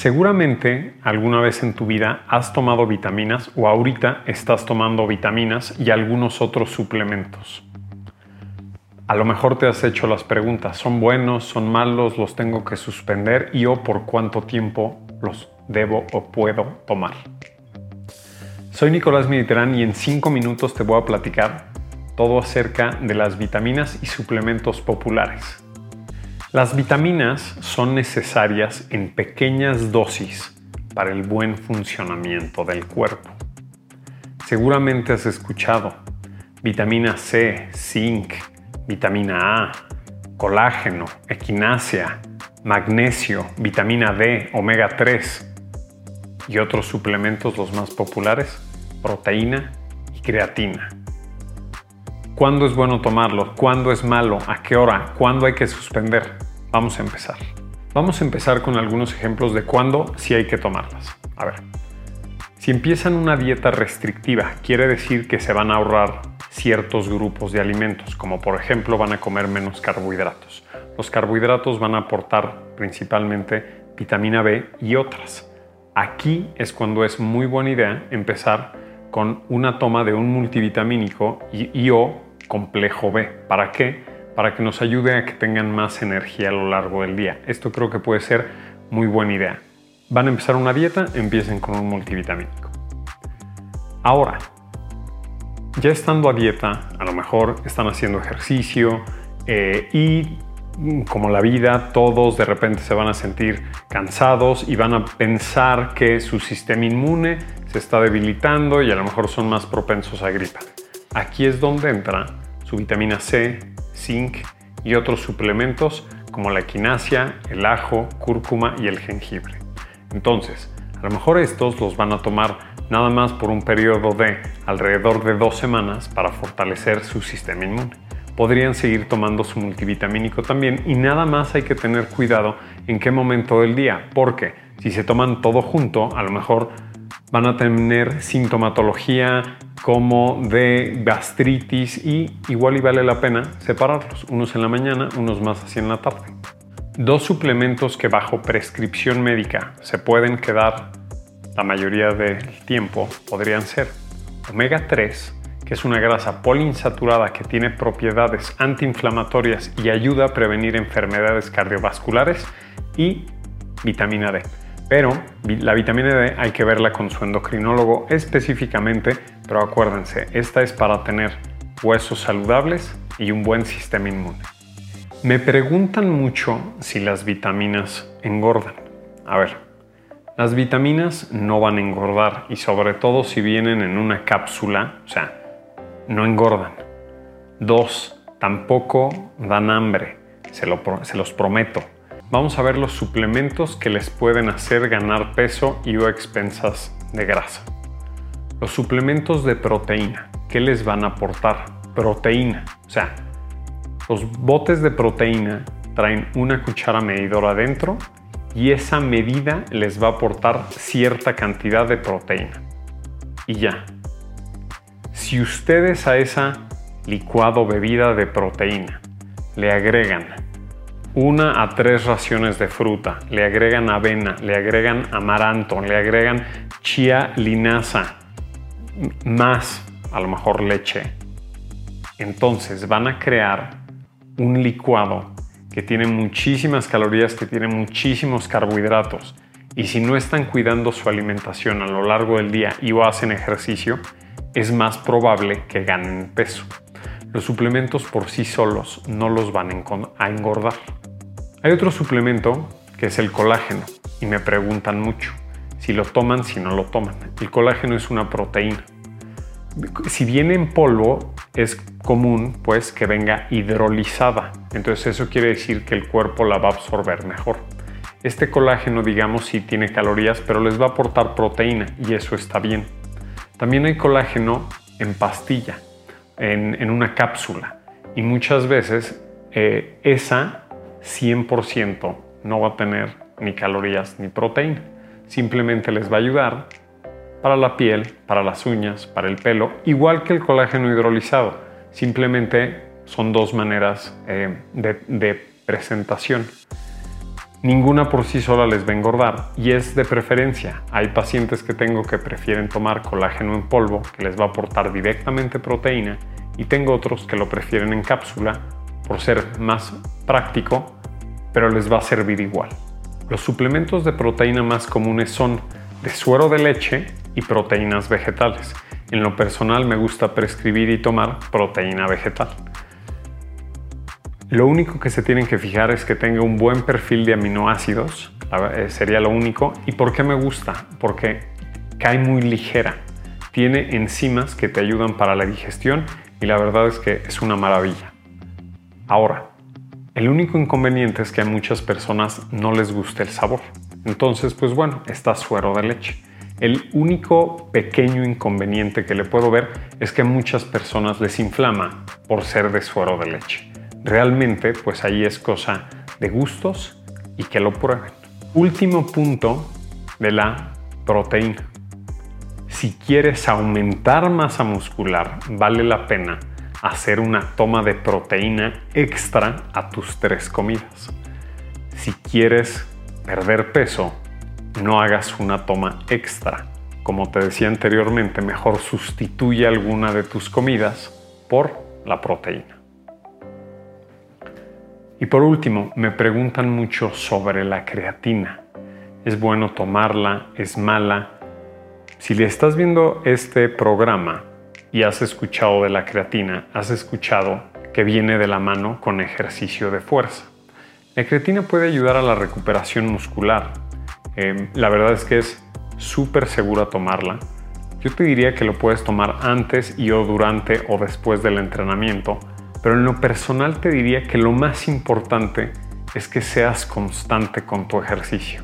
Seguramente alguna vez en tu vida has tomado vitaminas o ahorita estás tomando vitaminas y algunos otros suplementos. A lo mejor te has hecho las preguntas, ¿son buenos, son malos, los tengo que suspender y o por cuánto tiempo los debo o puedo tomar? Soy Nicolás Mediterán y en 5 minutos te voy a platicar todo acerca de las vitaminas y suplementos populares. Las vitaminas son necesarias en pequeñas dosis para el buen funcionamiento del cuerpo. Seguramente has escuchado vitamina C, zinc, vitamina A, colágeno, equinacia, magnesio, vitamina D, omega 3 y otros suplementos los más populares, proteína y creatina. ¿Cuándo es bueno tomarlo? ¿Cuándo es malo? ¿A qué hora? ¿Cuándo hay que suspender? Vamos a empezar. Vamos a empezar con algunos ejemplos de cuándo sí hay que tomarlas. A ver, si empiezan una dieta restrictiva, quiere decir que se van a ahorrar ciertos grupos de alimentos, como por ejemplo van a comer menos carbohidratos. Los carbohidratos van a aportar principalmente vitamina B y otras. Aquí es cuando es muy buena idea empezar con una toma de un multivitamínico y, o complejo B. ¿Para qué? Para que nos ayude a que tengan más energía a lo largo del día. Esto creo que puede ser muy buena idea. Van a empezar una dieta, empiecen con un multivitamínico. Ahora, ya estando a dieta, a lo mejor están haciendo ejercicio eh, y como la vida, todos de repente se van a sentir cansados y van a pensar que su sistema inmune se está debilitando y a lo mejor son más propensos a gripa. Aquí es donde entra su vitamina C, zinc y otros suplementos como la equinacia, el ajo, cúrcuma y el jengibre. Entonces, a lo mejor estos los van a tomar nada más por un periodo de alrededor de dos semanas para fortalecer su sistema inmune. Podrían seguir tomando su multivitamínico también y nada más hay que tener cuidado en qué momento del día, porque si se toman todo junto, a lo mejor van a tener sintomatología como de gastritis y igual y vale la pena separarlos, unos en la mañana, unos más así en la tarde. Dos suplementos que bajo prescripción médica se pueden quedar la mayoría del tiempo podrían ser omega 3, que es una grasa poliinsaturada que tiene propiedades antiinflamatorias y ayuda a prevenir enfermedades cardiovasculares, y vitamina D. Pero la vitamina D hay que verla con su endocrinólogo específicamente, pero acuérdense, esta es para tener huesos saludables y un buen sistema inmune. Me preguntan mucho si las vitaminas engordan. A ver, las vitaminas no van a engordar y sobre todo si vienen en una cápsula, o sea, no engordan. Dos, tampoco dan hambre, se, se los prometo vamos a ver los suplementos que les pueden hacer ganar peso y o expensas de grasa. Los suplementos de proteína, ¿qué les van a aportar? Proteína, o sea, los botes de proteína traen una cuchara medidora adentro y esa medida les va a aportar cierta cantidad de proteína. Y ya. Si ustedes a esa licuado bebida de proteína le agregan una a tres raciones de fruta, le agregan avena, le agregan amaranto, le agregan chía linaza, más a lo mejor leche. Entonces van a crear un licuado que tiene muchísimas calorías, que tiene muchísimos carbohidratos. Y si no están cuidando su alimentación a lo largo del día y o hacen ejercicio, es más probable que ganen peso. Los suplementos por sí solos no los van a engordar. Hay otro suplemento que es el colágeno y me preguntan mucho si lo toman, si no lo toman. El colágeno es una proteína. Si viene en polvo, es común pues que venga hidrolizada. Entonces eso quiere decir que el cuerpo la va a absorber mejor. Este colágeno, digamos, sí tiene calorías, pero les va a aportar proteína y eso está bien. También hay colágeno en pastilla, en, una cápsula. Y muchas veces eh, esa 100% no va a tener ni calorías ni proteína. Simplemente les va a ayudar para la piel, para las uñas, para el pelo, igual que el colágeno hidrolizado. Simplemente son dos maneras eh, de, de presentación. Ninguna por sí sola les va a engordar y es de preferencia. Hay pacientes que tengo que prefieren tomar colágeno en polvo que les va a aportar directamente proteína y tengo otros que lo prefieren en cápsula por ser más práctico, pero les va a servir igual. Los suplementos de proteína más comunes son de suero de leche y proteínas vegetales. En lo personal me gusta prescribir y tomar proteína vegetal. Lo único que se tienen que fijar es que tenga un buen perfil de aminoácidos, eh, sería lo único. ¿Y por qué me gusta? Porque cae muy ligera. Tiene enzimas que te ayudan para la digestión y la verdad es que es una maravilla. Ahora, el único inconveniente es que a muchas personas no les gusta el sabor. Entonces, pues bueno, está suero de leche. El único pequeño inconveniente que le puedo ver es que a muchas personas les inflama por ser de suero de leche. Realmente, pues ahí es cosa de gustos y que lo prueben. Último punto de la proteína. Si quieres aumentar masa muscular, vale la pena hacer una toma de proteína extra a tus tres comidas. Si quieres perder peso, no hagas una toma extra. Como te decía anteriormente, mejor sustituye alguna de tus comidas por la proteína. Y por último, me preguntan mucho sobre la creatina. ¿Es bueno tomarla? ¿Es mala? Si le estás viendo este programa y has escuchado de la creatina, has escuchado que viene de la mano con ejercicio de fuerza. La creatina puede ayudar a la recuperación muscular, Em, la verdad es que es súper segura tomarla. Yo te diría que lo puedes tomar antes y o durante o después del entrenamiento, pero en lo personal te diría que lo más importante es que seas constante con tu ejercicio.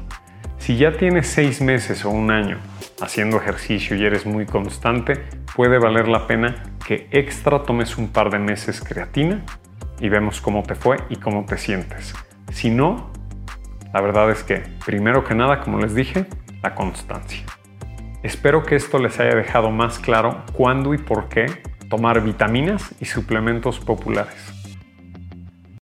Si ya tienes seis meses o un año haciendo ejercicio y eres muy constante, puede valer la pena que extra tomes un par de meses creatina y vemos cómo te fue y cómo te sientes. Si no, la verdad es que, primero que nada, como les dije, la constancia. Espero que esto les haya dejado más claro cuándo y por qué tomar vitaminas y suplementos populares.